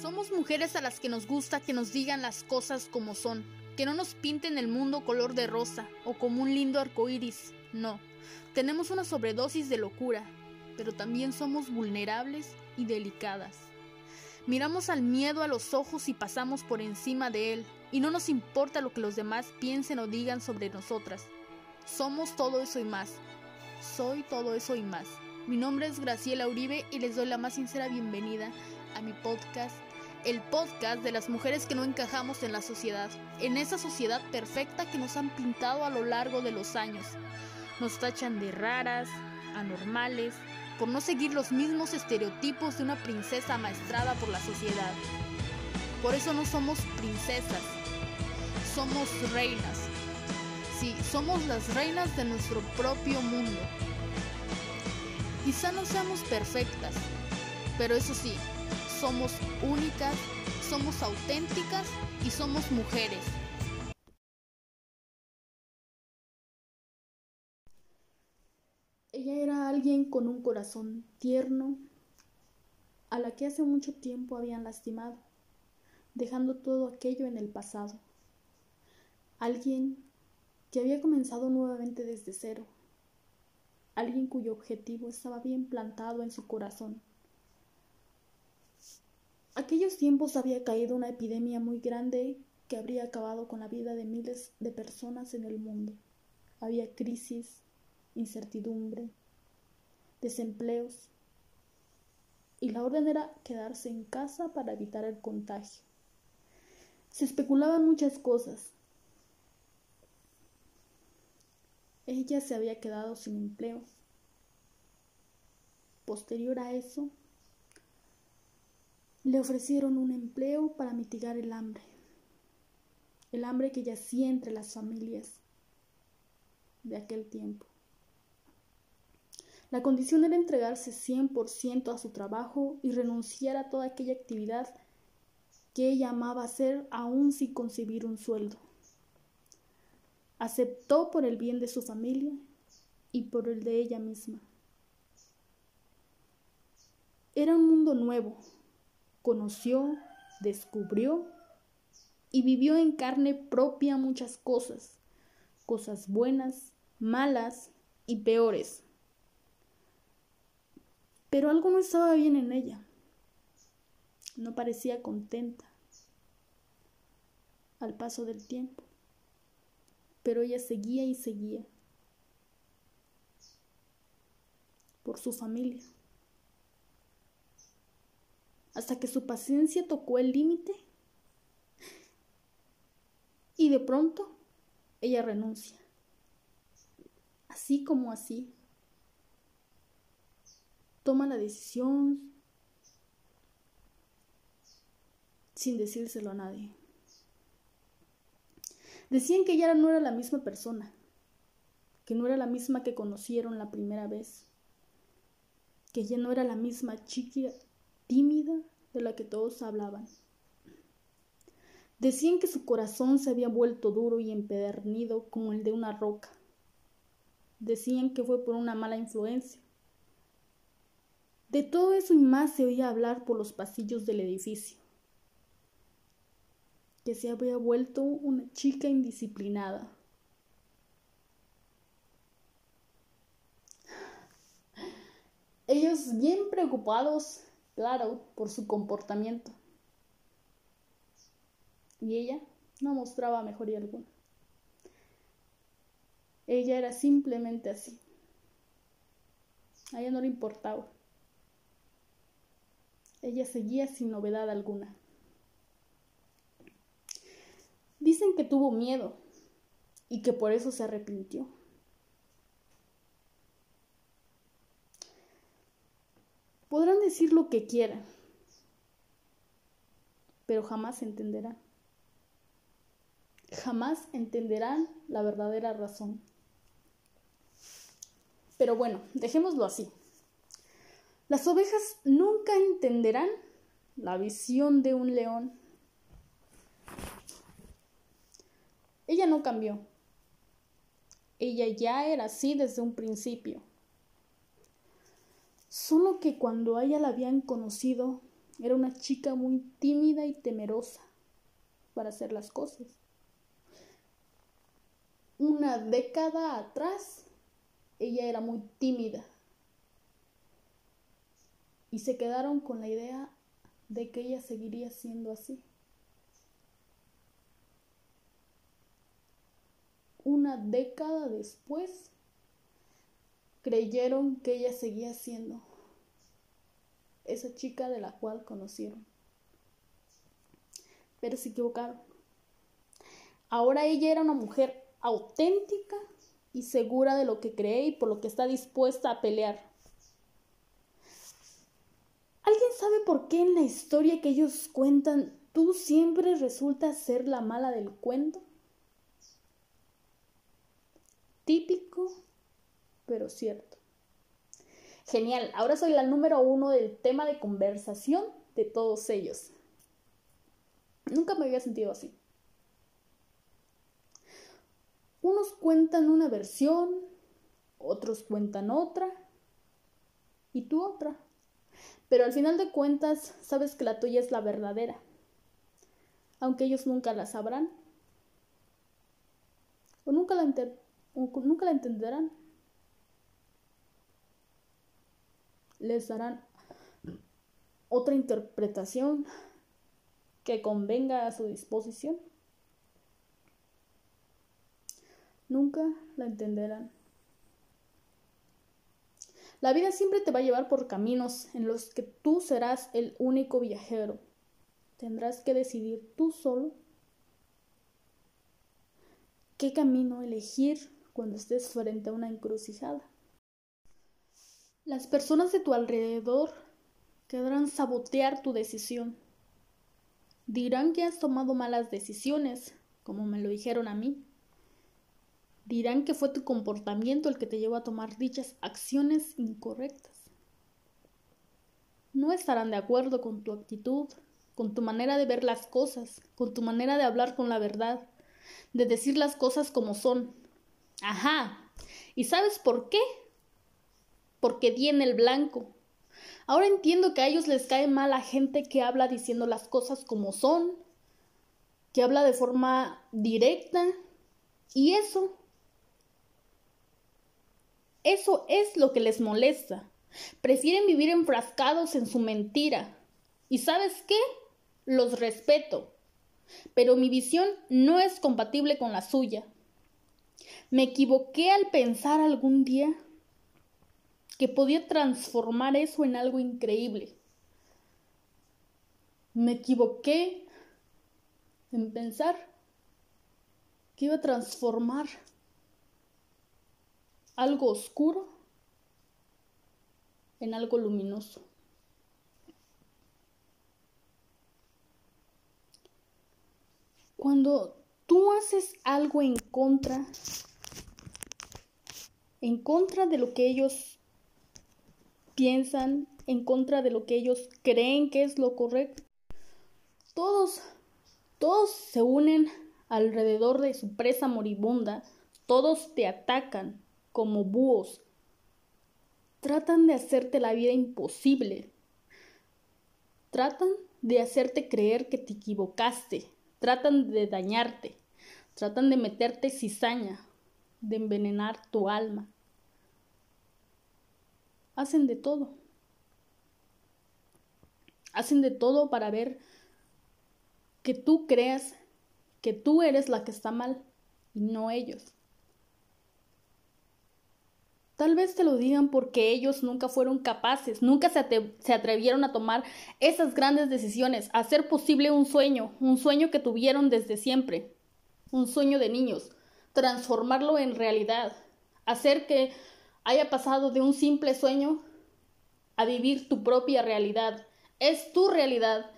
Somos mujeres a las que nos gusta que nos digan las cosas como son, que no nos pinten el mundo color de rosa o como un lindo arco iris. No, tenemos una sobredosis de locura, pero también somos vulnerables y delicadas. Miramos al miedo a los ojos y pasamos por encima de él, y no nos importa lo que los demás piensen o digan sobre nosotras. Somos todo eso y más. Soy todo eso y más. Mi nombre es Graciela Uribe y les doy la más sincera bienvenida a mi podcast, el podcast de las mujeres que no encajamos en la sociedad, en esa sociedad perfecta que nos han pintado a lo largo de los años. Nos tachan de raras, anormales, por no seguir los mismos estereotipos de una princesa maestrada por la sociedad. Por eso no somos princesas, somos reinas. Sí, somos las reinas de nuestro propio mundo. Quizá no seamos perfectas, pero eso sí, somos únicas, somos auténticas y somos mujeres. Ella era alguien con un corazón tierno, a la que hace mucho tiempo habían lastimado, dejando todo aquello en el pasado. Alguien que había comenzado nuevamente desde cero. Alguien cuyo objetivo estaba bien plantado en su corazón. Aquellos tiempos había caído una epidemia muy grande que habría acabado con la vida de miles de personas en el mundo. Había crisis, incertidumbre, desempleos, y la orden era quedarse en casa para evitar el contagio. Se especulaban muchas cosas. Ella se había quedado sin empleo. Posterior a eso, le ofrecieron un empleo para mitigar el hambre, el hambre que yacía entre las familias de aquel tiempo. La condición era entregarse 100% a su trabajo y renunciar a toda aquella actividad que ella amaba hacer aún sin concebir un sueldo. Aceptó por el bien de su familia y por el de ella misma. Era un mundo nuevo. Conoció, descubrió y vivió en carne propia muchas cosas, cosas buenas, malas y peores. Pero algo no estaba bien en ella. No parecía contenta al paso del tiempo. Pero ella seguía y seguía por su familia. Hasta que su paciencia tocó el límite. Y de pronto ella renuncia. Así como así. Toma la decisión. Sin decírselo a nadie. Decían que ella no era la misma persona, que no era la misma que conocieron la primera vez, que ella no era la misma chica tímida de la que todos hablaban. Decían que su corazón se había vuelto duro y empedernido como el de una roca. Decían que fue por una mala influencia, de todo eso y más se oía hablar por los pasillos del edificio, que se había vuelto una chica indisciplinada. Ellos bien preocupados, claro, por su comportamiento. Y ella no mostraba mejoría alguna. Ella era simplemente así. A ella no le importaba. Ella seguía sin novedad alguna. Dicen que tuvo miedo y que por eso se arrepintió. Podrán decir lo que quieran, pero jamás entenderán. Jamás entenderán la verdadera razón. Pero bueno, dejémoslo así. Las ovejas nunca entenderán la visión de un león. Ella no cambió. Ella ya era así desde un principio. Solo que cuando a ella la habían conocido, Era una chica muy tímida y temerosa para hacer las cosas. Una década atrás, ella era muy tímida. Y se quedaron con la idea de que ella seguiría siendo así. Una década después, creyeron que ella seguía siendo esa chica de la cual conocieron. Pero se equivocaron. Ahora ella era una mujer auténtica y segura de lo que cree y por lo que está dispuesta a pelear. ¿Alguien sabe por qué en la historia que ellos cuentan tú siempre resultas ser la mala del cuento? Típico, pero cierto. Genial, ahora soy la número uno del tema de conversación de todos ellos. Nunca me había sentido así. Unos cuentan una versión, otros cuentan otra y tú otra. Pero al final de cuentas sabes que la tuya es la verdadera, aunque ellos nunca la sabrán o nunca la, nunca la entenderán. Les darán otra interpretación que convenga a su disposición. Nunca la entenderán. La vida siempre te va a llevar por caminos en los que tú serás el único viajero. Tendrás que decidir tú solo qué camino elegir cuando estés frente a una encrucijada. Las personas de tu alrededor querrán sabotear tu decisión. Dirán que has tomado malas decisiones, como me lo dijeron a mí. Dirán que fue tu comportamiento el que te llevó a tomar dichas acciones incorrectas. No estarán de acuerdo con tu actitud, con tu manera de ver las cosas, con tu manera de hablar con la verdad, de decir las cosas como son. Ajá. ¿Y sabes por qué? Porque di en el blanco. Ahora entiendo que a ellos les cae mal a gente que habla diciendo las cosas como son, que habla de forma directa, y eso eso es lo que les molesta. Prefieren vivir enfrascados en su mentira. ¿Y sabes qué? Los respeto. Pero mi visión no es compatible con la suya. Me equivoqué al pensar algún día que podía transformar eso en algo increíble. Me equivoqué en pensar que iba a transformar algo oscuro en algo luminoso. Cuando tú haces algo en contra, en contra de lo que ellos piensan, en contra de lo que ellos creen que es lo correcto, todos, todos se unen alrededor de su presa moribunda, todos te atacan, como búhos. Tratan de hacerte la vida imposible. Tratan de hacerte creer que te equivocaste. Tratan de dañarte. Tratan de meterte cizaña, de envenenar tu alma. Hacen de todo. Hacen de todo para ver que tú creas que tú eres la que está mal y no ellos. Tal vez te lo digan porque ellos nunca fueron capaces, nunca se, atrevieron a tomar esas grandes decisiones, a hacer posible un sueño, un sueño que tuvieron desde siempre, un sueño de niños, transformarlo en realidad, hacer que haya pasado de un simple sueño a vivir tu propia realidad. Es tu realidad,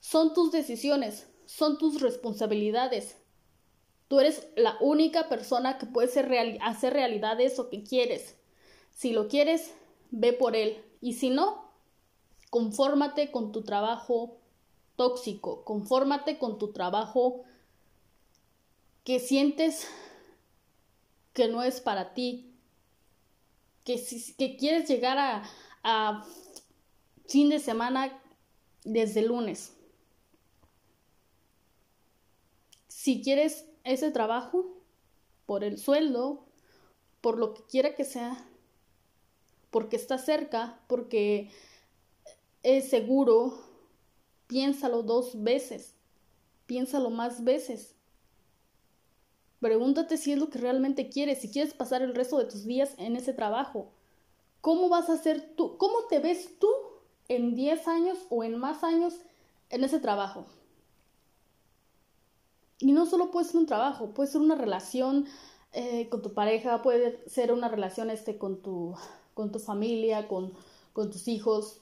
son tus decisiones, son tus responsabilidades. Tú eres la única persona que puede hacer realidad eso que quieres. Si lo quieres, ve por él. Y si no, confórmate con tu trabajo tóxico, confórmate con tu trabajo que sientes que no es para ti, que, si, que quieres llegar a, fin de semana desde lunes. Si quieres ese trabajo, por el sueldo, por lo que quiera que sea, porque está cerca, porque es seguro, piénsalo dos veces, piénsalo más veces. Pregúntate si es lo que realmente quieres, si quieres pasar el resto de tus días en ese trabajo. ¿Cómo vas a ser tú? ¿Cómo te ves tú en 10 años o en más años en ese trabajo? Y no solo puede ser un trabajo, puede ser una relación eh, con tu pareja, puede ser una relación este, con, tu, con tu familia, con, con tus hijos.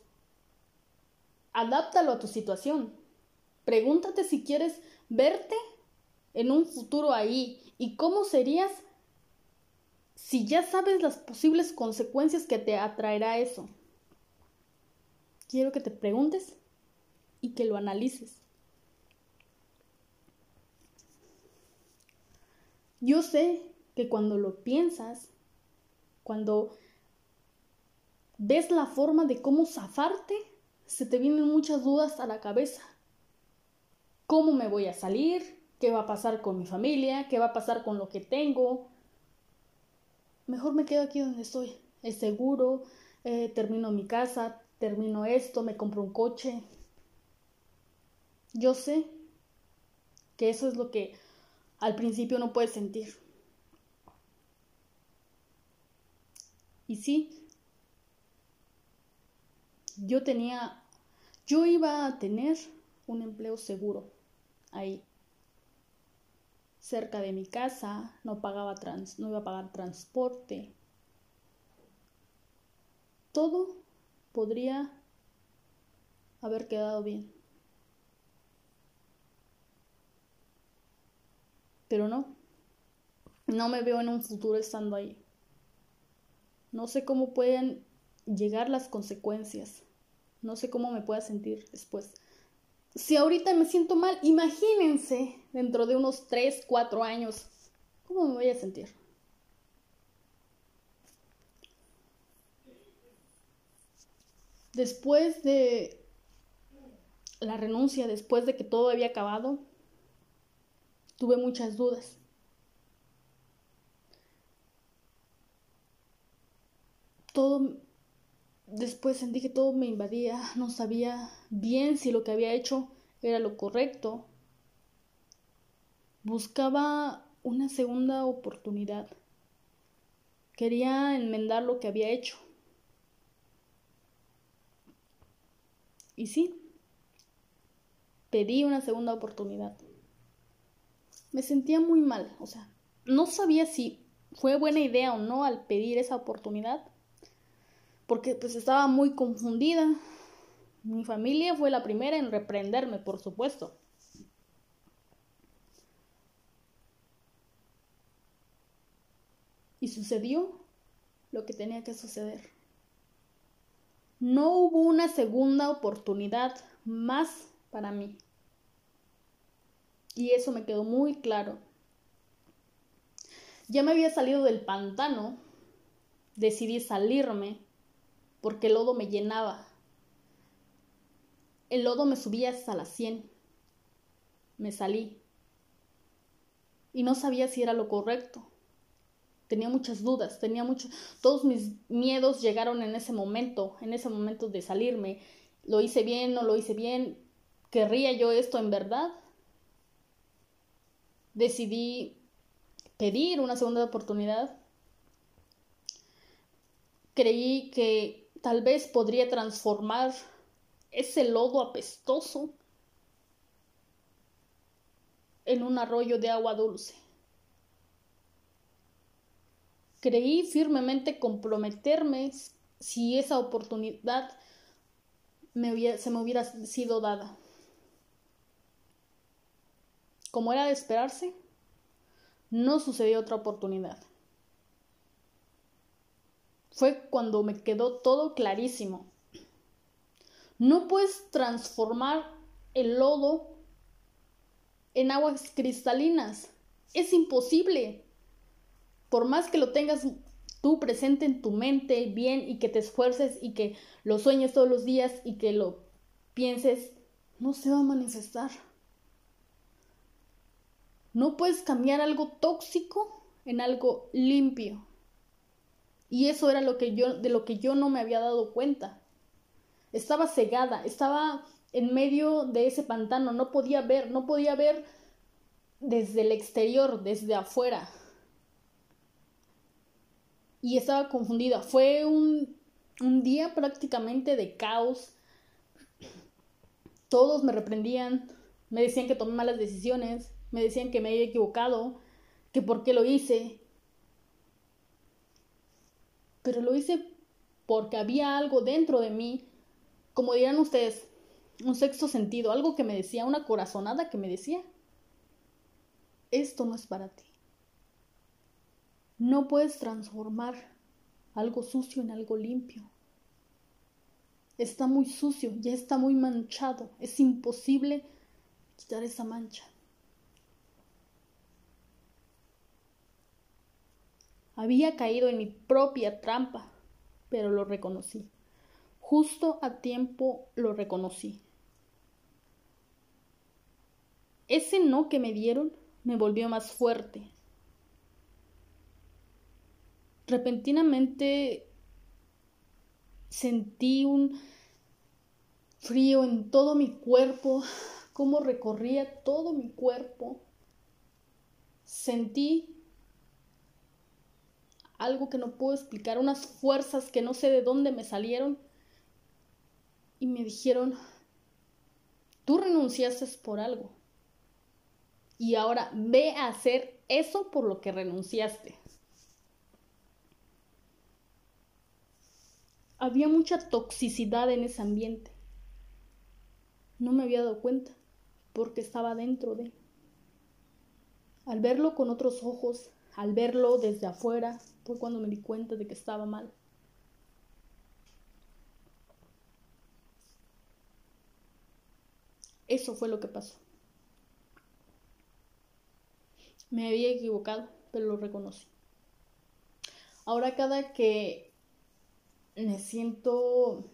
Adáptalo a tu situación. Pregúntate si quieres verte en un futuro ahí y cómo serías si ya sabes las posibles consecuencias que te atraerá eso. Quiero que te preguntes y que lo analices. Yo sé que cuando lo piensas, cuando ves la forma de cómo zafarte, se te vienen muchas dudas a la cabeza. ¿Cómo me voy a salir? ¿Qué va a pasar con mi familia? ¿Qué va a pasar con lo que tengo? Mejor me quedo aquí donde estoy. Es seguro, eh, termino mi casa, termino esto, me compro un coche. Yo sé que eso es lo que al principio no puedes sentir. Y sí, yo tenía, yo iba a tener un empleo seguro ahí, cerca de mi casa, no pagaba trans, no iba a pagar transporte. Todo podría haber quedado bien. pero no. No me veo en un futuro estando ahí. No sé cómo pueden llegar las consecuencias. No sé cómo me pueda sentir después. Si ahorita me siento mal, imagínense dentro de unos 3, 4 años. ¿Cómo me voy a sentir? Después de la renuncia, después de que todo había acabado, tuve muchas dudas. Todo, después sentí que todo me invadía, no sabía bien si lo que había hecho era lo correcto. Buscaba una segunda oportunidad. Quería enmendar lo que había hecho. Y sí, pedí una segunda oportunidad me sentía muy mal, o sea, no sabía si fue buena idea o no al pedir esa oportunidad, porque pues estaba muy confundida. Mi familia fue la primera en reprenderme, por supuesto. Y sucedió lo que tenía que suceder. No hubo una segunda oportunidad más para mí. Y eso me quedó muy claro. Ya me había salido del pantano, decidí salirme porque el lodo me llenaba. El lodo me subía hasta las 100. Me salí. Y no sabía si era lo correcto. Tenía muchas dudas, tenía mucho todos mis miedos llegaron en ese momento, en ese momento de salirme. ¿Lo hice bien? ¿No lo hice bien? ¿Querría yo esto en verdad? decidí pedir una segunda oportunidad. Creí que tal vez podría transformar ese lodo apestoso en un arroyo de agua dulce. Creí firmemente comprometerme si esa oportunidad se me hubiera sido dada. Como era de esperarse, no sucedió otra oportunidad. Fue cuando me quedó todo clarísimo. No puedes transformar el lodo en aguas cristalinas. Es imposible. Por más que lo tengas tú presente en tu mente bien y que te esfuerces y que lo sueñes todos los días y que lo pienses, no se va a manifestar. No puedes cambiar algo tóxico en algo limpio. Y eso era lo que yo de lo que yo no me había dado cuenta. Estaba cegada, estaba en medio de ese pantano, no podía ver, no podía ver desde el exterior, desde afuera. Y estaba confundida. Fue un, un día prácticamente de caos. Todos me reprendían, me decían que tomé malas decisiones, me decían que me había equivocado, que por qué lo hice. Pero lo hice porque había algo dentro de mí, como dirán ustedes, un sexto sentido, algo que me decía, una corazonada que me decía, esto no es para ti. No puedes transformar algo sucio en algo limpio. Está muy sucio, ya está muy manchado, es imposible quitar esa mancha. Había caído en mi propia trampa, pero lo reconocí. Justo a tiempo lo reconocí. Ese no que me dieron me volvió más fuerte. Repentinamente sentí un frío en todo mi cuerpo, cómo recorría todo mi cuerpo. Sentí algo que no puedo explicar, unas fuerzas que no sé de dónde me salieron y me dijeron, tú renunciaste por algo y ahora ve a hacer eso por lo que renunciaste. Había mucha toxicidad en ese ambiente. No me había dado cuenta porque estaba dentro de. Al verlo con otros ojos, al verlo desde afuera, fue cuando me di cuenta de que estaba mal. Eso fue lo que pasó. Me había equivocado, pero lo reconocí. Ahora cada que me siento,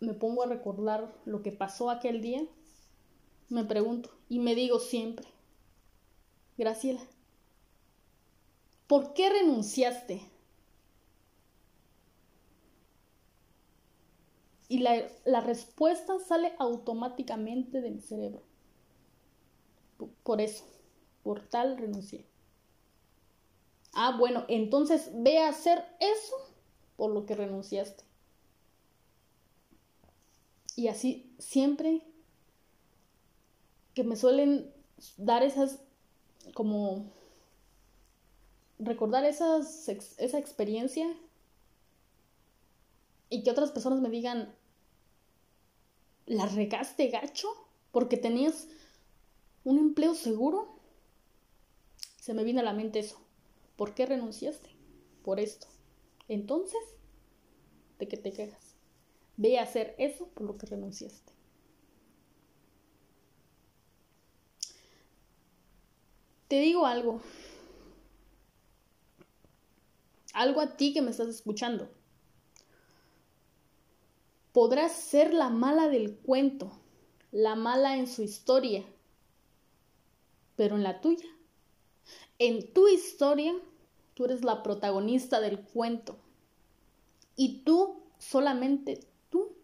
me pongo a recordar lo que pasó aquel día, me pregunto y me digo siempre, Graciela, ¿Por qué renunciaste? Y la, la, respuesta sale automáticamente de mi cerebro. Por eso, por tal renuncié. Ah, bueno, entonces ve a hacer eso por lo que renunciaste. Y así siempre que me suelen dar esas como recordar esas, esa experiencia y que otras personas me digan, ¿la regaste gacho? Porque tenías un empleo seguro. Se me viene a la mente eso. ¿Por qué renunciaste? Por esto. Entonces, ¿de qué te quejas? Ve a hacer eso por lo que renunciaste. Te digo algo, algo a ti que me estás escuchando. Podrás ser la mala del cuento, la mala en su historia, pero en la tuya. En tu historia, tú eres la protagonista del cuento. Y tú, solamente tú,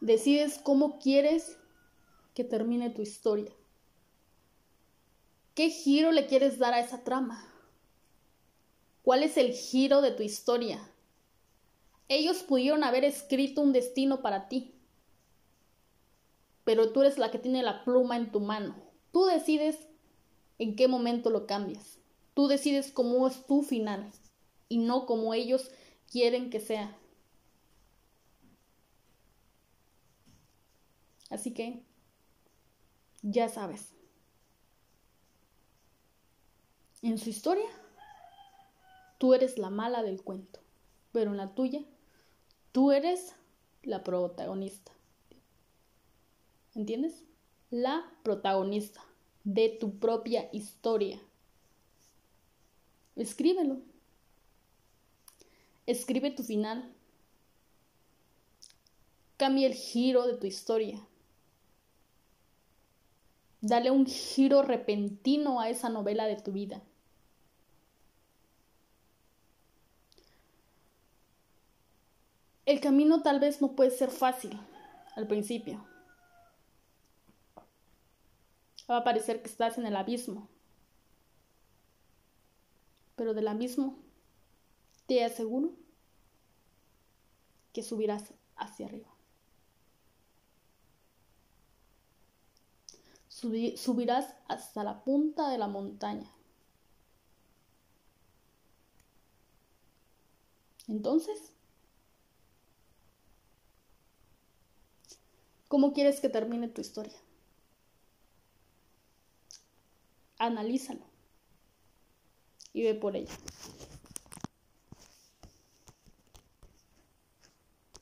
decides cómo quieres que termine tu historia. ¿Qué giro le quieres dar a esa trama? ¿Cuál es el giro de tu historia? Ellos pudieron haber escrito un destino para ti, pero tú eres la que tiene la pluma en tu mano. Tú decides en qué momento lo cambias. Tú decides cómo es tu final y no como ellos quieren que sea. Así que, ya sabes. En su historia Tú eres la mala del cuento, pero en la tuya, tú eres la protagonista. ¿Entiendes? La protagonista de tu propia historia. Escríbelo. Escribe tu final. cambie el giro de tu historia. Dale un giro repentino a esa novela de tu vida. El camino tal vez no puede ser fácil al principio. Va a parecer que estás en el abismo. Pero del abismo te aseguro que subirás hacia arriba. subirás hasta la punta de la montaña. Entonces, ¿cómo quieres que termine tu historia? Analízalo y ve por ella.